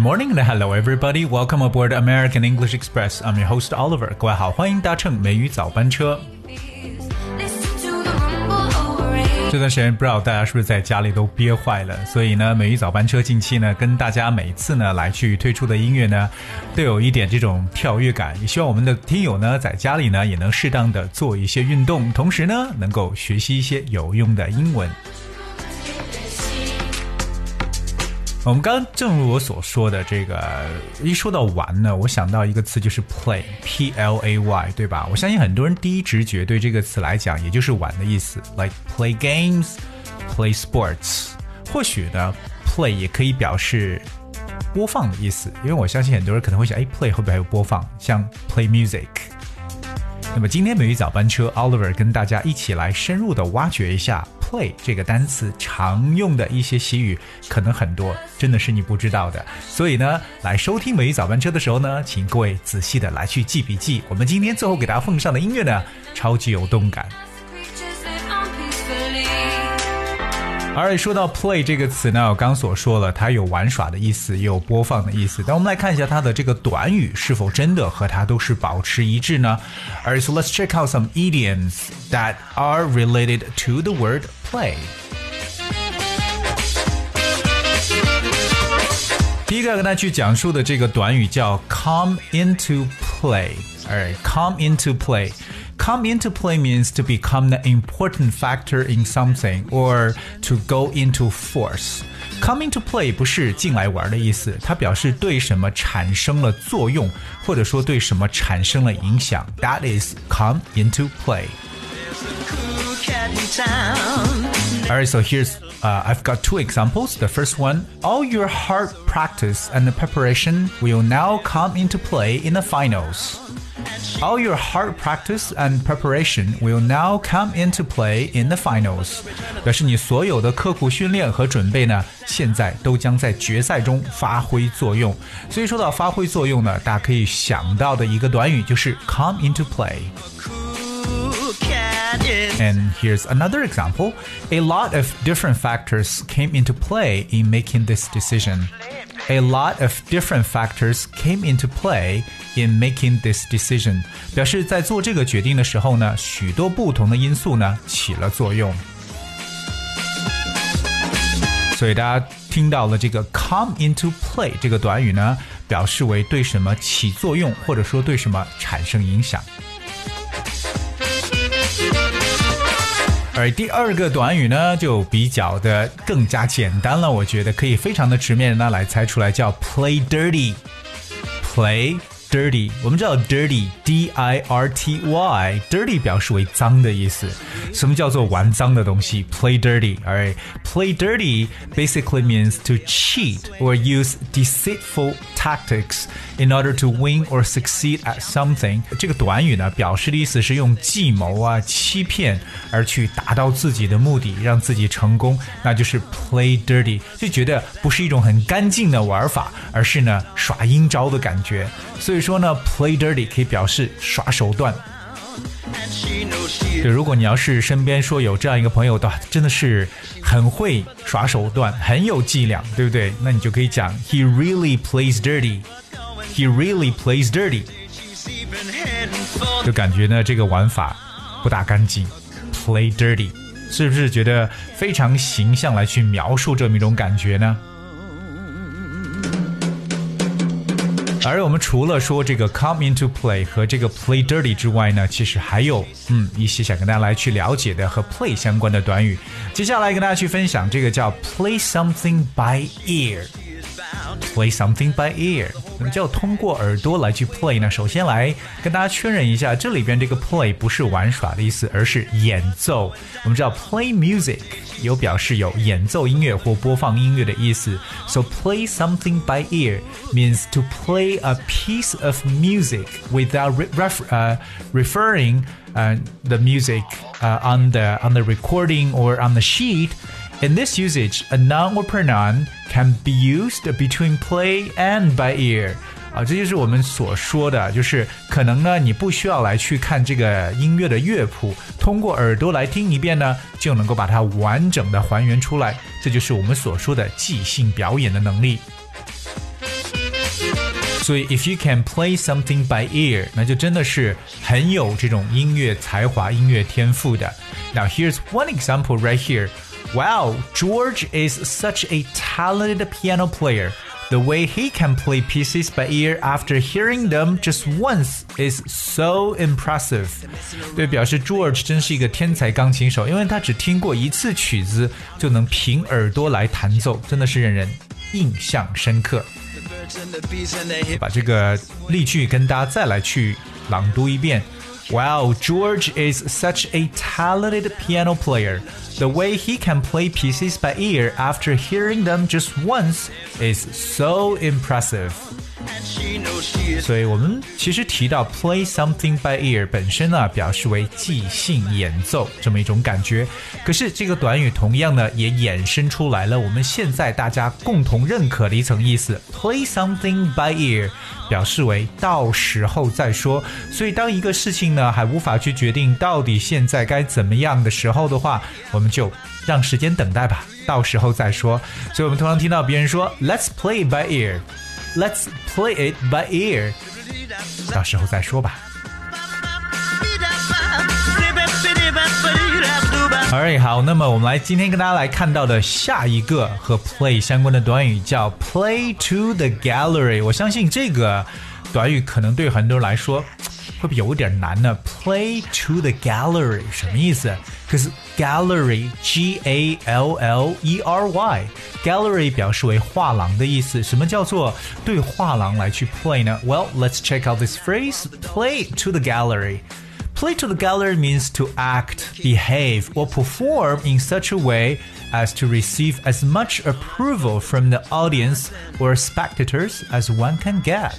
Morning and hello everybody. Welcome aboard American English Express. I'm your host Oliver. 各位好，欢迎搭乘美语早班车。这段时间不知道大家是不是在家里都憋坏了，所以呢，美语早班车近期呢跟大家每次呢来去推出的音乐呢，都有一点这种跳跃感。也希望我们的听友呢在家里呢也能适当的做一些运动，同时呢能够学习一些有用的英文。我们刚正如我所说的，这个一说到玩呢，我想到一个词就是 play，p l a y，对吧？我相信很多人第一直觉对这个词来讲，也就是玩的意思，like play games，play sports。或许呢，play 也可以表示播放的意思，因为我相信很多人可能会想，哎，play 会不会还有播放？像 play music。那么今天美语早班车，Oliver 跟大家一起来深入的挖掘一下。会这个单词常用的一些习语，可能很多真的是你不知道的。所以呢，来收听美语早班车的时候呢，请各位仔细的来去记笔记。我们今天最后给大家奉上的音乐呢，超级有动感。而说到 play 这个词呢，我刚所说了，它有玩耍的意思，也有播放的意思。但我们来看一下它的这个短语是否真的和它都是保持一致呢？而 so let's check out some idioms that are related to the word play. 第一个跟大家去讲述的这个短语叫 come into play，哎，come into play。 Come into play means to become the important factor in something or to go into force. Come into play 不是进来玩的意思，它表示对什么产生了作用，或者说对什么产生了影响。That is come into play. Alright, so here's uh, I've got two examples. The first one, all your hard practice and the preparation will now come into play in the finals. All your hard practice and preparation will now come into play in the finals。表示你所有的刻苦训练和准备呢，现在都将在决赛中发挥作用。所以说到发挥作用呢，大家可以想到的一个短语就是 come into play。 And here's another example. A lot of different factors came into play in making this decision. A lot of different factors came into play in making this decision. 表示在做这个决定的时候呢，许多不同的因素呢起了作用。所以大家听到了这个 come into play 这个短语呢，表示为对什么起作用，或者说对什么产生影响。 而第二个短语呢，就比较的更加简单了，我觉得可以非常的直面的来猜出来，叫 play dirty，play。dirty，我们知道 dirty，d i r t y，dirty 表示为脏的意思。什么叫做玩脏的东西？Play dirty，alright。Play dirty basically means to cheat or use deceitful tactics in order to win or succeed at something。这个短语呢，表示的意思是用计谋啊、欺骗而去达到自己的目的，让自己成功，那就是 play dirty。就觉得不是一种很干净的玩法，而是呢耍阴招的感觉。所以 说呢，play dirty 可以表示耍手段。就如果你要是身边说有这样一个朋友的，真的是很会耍手段，很有伎俩，对不对？那你就可以讲，He really plays dirty. He really plays dirty. 就感觉呢，这个玩法不大干净，play dirty，是不是觉得非常形象来去描述这么一种感觉呢？而我们除了说这个 come into play 和这个 play dirty 之外呢，其实还有嗯一些想跟大家来去了解的和 play 相关的短语。接下来跟大家去分享这个叫 play something by ear。Play something by ear，什么叫通过耳朵来去 play 呢？首先来跟大家确认一下，这里边这个 play 不是玩耍的意思，而是演奏。我们知道 play music 有表示有演奏音乐或播放音乐的意思。So play something by ear means to play a piece of music without ref uh referring uh the music uh on the on the recording or on the sheet. In this usage, a noun or pronoun can be used between play and by ear. 啊，这就是我们所说的，就是可能呢，你不需要来去看这个音乐的乐谱，通过耳朵来听一遍呢，就能够把它完整的还原出来。这就是我们所说的即兴表演的能力。 所以，if you can play something by ear，那就真的是很有这种音乐才华、音乐天赋的。Now here's one example right here. Wow, George is such a talented piano player. The way he can play pieces by ear after hearing them just once is so impressive。对，表示 George 真是一个天才钢琴手，因为他只听过一次曲子就能凭耳朵来弹奏，真的是让人印象深刻。把这个例句跟大家再来去朗读一遍。 Wow, George is such a talented piano player. The way he can play pieces by ear after hearing them just once is so impressive. 所以我们其实提到 play something by ear 本身呢，表示为即兴演奏这么一种感觉。可是这个短语同样呢，也衍生出来了我们现在大家共同认可的一层意思：play something by ear 表示为到时候再说。所以当一个事情呢还无法去决定到底现在该怎么样的时候的话，我们就让时间等待吧，到时候再说。所以我们通常听到别人说 "Let's play by ear." Let's play it by ear，到时候再说吧。Alright，好，那么我们来今天跟大家来看到的下一个和 play 相关的短语叫 play to the gallery。我相信这个短语可能对很多人来说会不会有点难呢？Play to the gallery 什么意思？可是 gallery G A L L E R Y gallery 表示为画廊的意思。什么叫做对画廊来去 play 呢？Well, let's check out this phrase. Play to the gallery. Play to the gallery means to act, behave, or perform in such a way as to receive as much approval from the audience or spectators as one can get。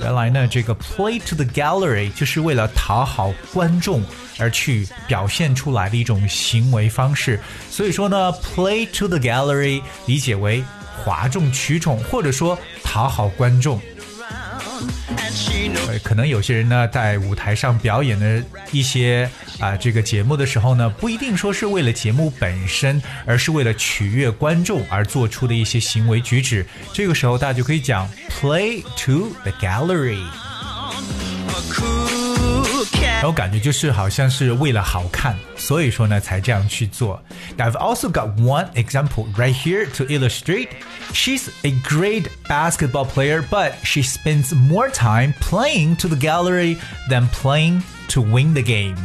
原来呢，这个 play to the gallery 就是为了讨好观众而去表现出来的一种行为方式。所以说呢，play to the gallery 理解为哗众取宠，或者说讨好观众。 可能有些人呢，在舞台上表演的一些啊这个节目的时候呢，不一定说是为了节目本身，而是为了取悦观众而做出的一些行为举止。这个时候，大家就可以讲 play to the gallery。我感觉就是好像是为了好看，所以说呢才这样去做。I've also got one example right here to illustrate. She's a great basketball player, but she spends more time playing to the gallery than playing to win the game.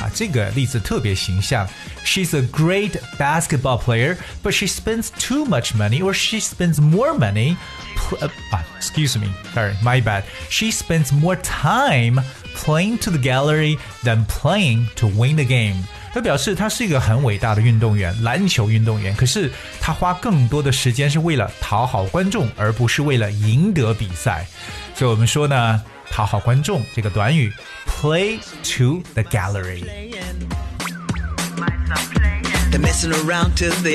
啊，这个例子特别形象。She's a great basketball player, but she spends too much money, or she spends more money. Uh, excuse me, sorry, my bad. She spends more time playing to the gallery than playing to win the game。他表示他是一个很伟大的运动员，篮球运动员。可是他花更多的时间是为了讨好观众，而不是为了赢得比赛。所以我们说呢，讨好观众这个短语，play to the gallery。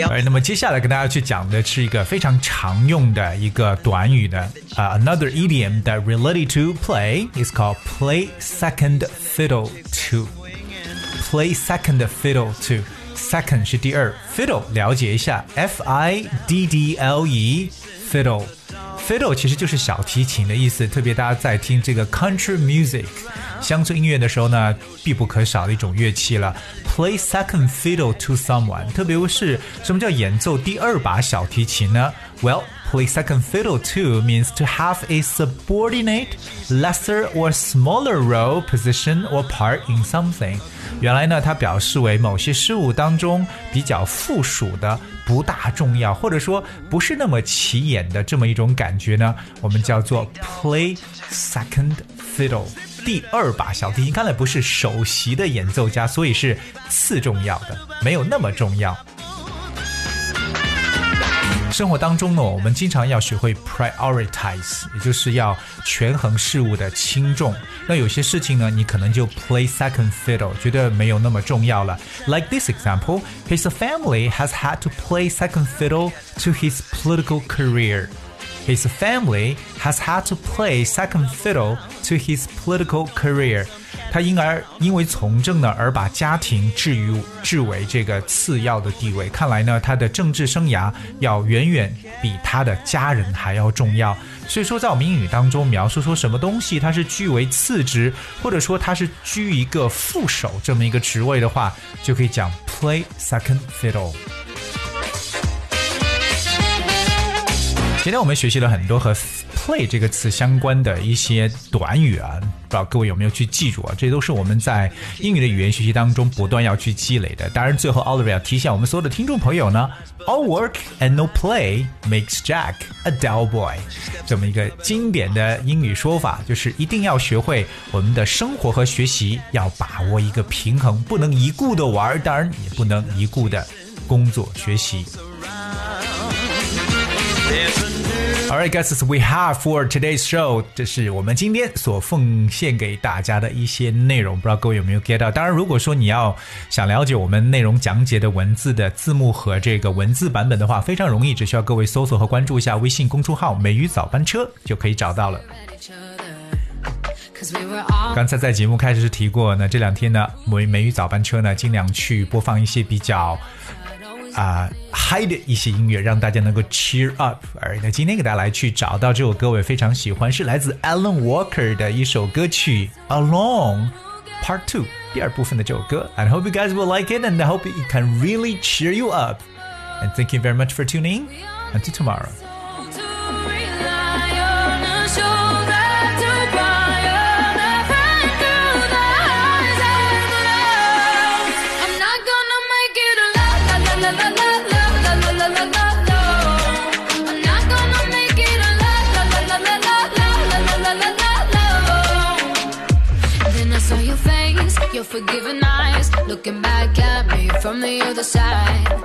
哎，那么接下来跟大家去讲的是一个非常常用的一个短语的啊、uh,，another idiom that related to play is called play second fiddle to。play second fiddle to。second 是第二，fiddle 了解一下，f i d d l e fiddle。fiddle 其实就是小提琴的意思，特别大家在听这个 country music 乡村音乐的时候呢，必不可少的一种乐器了。Play second fiddle to someone，特别是什么叫演奏第二把小提琴呢？Well。Play second fiddle to means to have a subordinate, lesser or smaller role, position or part in something. 原来呢，它表示为某些事物当中比较附属的、不大重要，或者说不是那么起眼的这么一种感觉呢，我们叫做 play second fiddle。 第二把小提琴，看来不是首席的演奏家，所以是次重要的，没有那么重要。生活当中呢，我们经常要学会 prioritize，也就是要权衡事物的轻重。那有些事情呢，你可能就 play second fiddle，觉得没有那么重要了。Like this example, his family has had to play second fiddle to his political career. His family has had to play second fiddle to his political career. 他因而因为从政呢，而把家庭置于置为这个次要的地位。看来呢，他的政治生涯要远远比他的家人还要重要。所以说，在我们英语当中描述说什么东西它是居为次之，或者说它是居一个副手这么一个职位的话，就可以讲 play second fiddle。今天我们学习了很多和。play 这个词相关的一些短语啊，不知道各位有没有去记住啊？这都是我们在英语的语言学习当中不断要去积累的。当然，最后 Oliver 要提醒我们所有的听众朋友呢，All work and no play makes Jack a dull boy。这么一个经典的英语说法，就是一定要学会我们的生活和学习要把握一个平衡，不能一顾的玩，当然也不能一顾的工作学习。All right, guys, we have for today's show. 这是我们今天所奉献给大家的一些内容，不知道各位有没有 get 到？当然，如果说你要想了解我们内容讲解的文字的字幕和这个文字版本的话，非常容易，只需要各位搜索和关注一下微信公众号“美语早班车”就可以找到了。刚才在节目开始时提过那，这两天呢，美美语早班车呢，尽量去播放一些比较。啊嗨的一些音乐，让大家能够 cheer up。而那今天给大家来去找到这首歌，我也非常喜欢，是来自 Alan Walker 的一首歌曲《Alone Part Two》第二部分的这首歌。And I hope you guys will like it, and I hope it can really cheer you up. And thank you very much for tuning. Until tomorrow. Forgiving eyes. Looking back at me from the other side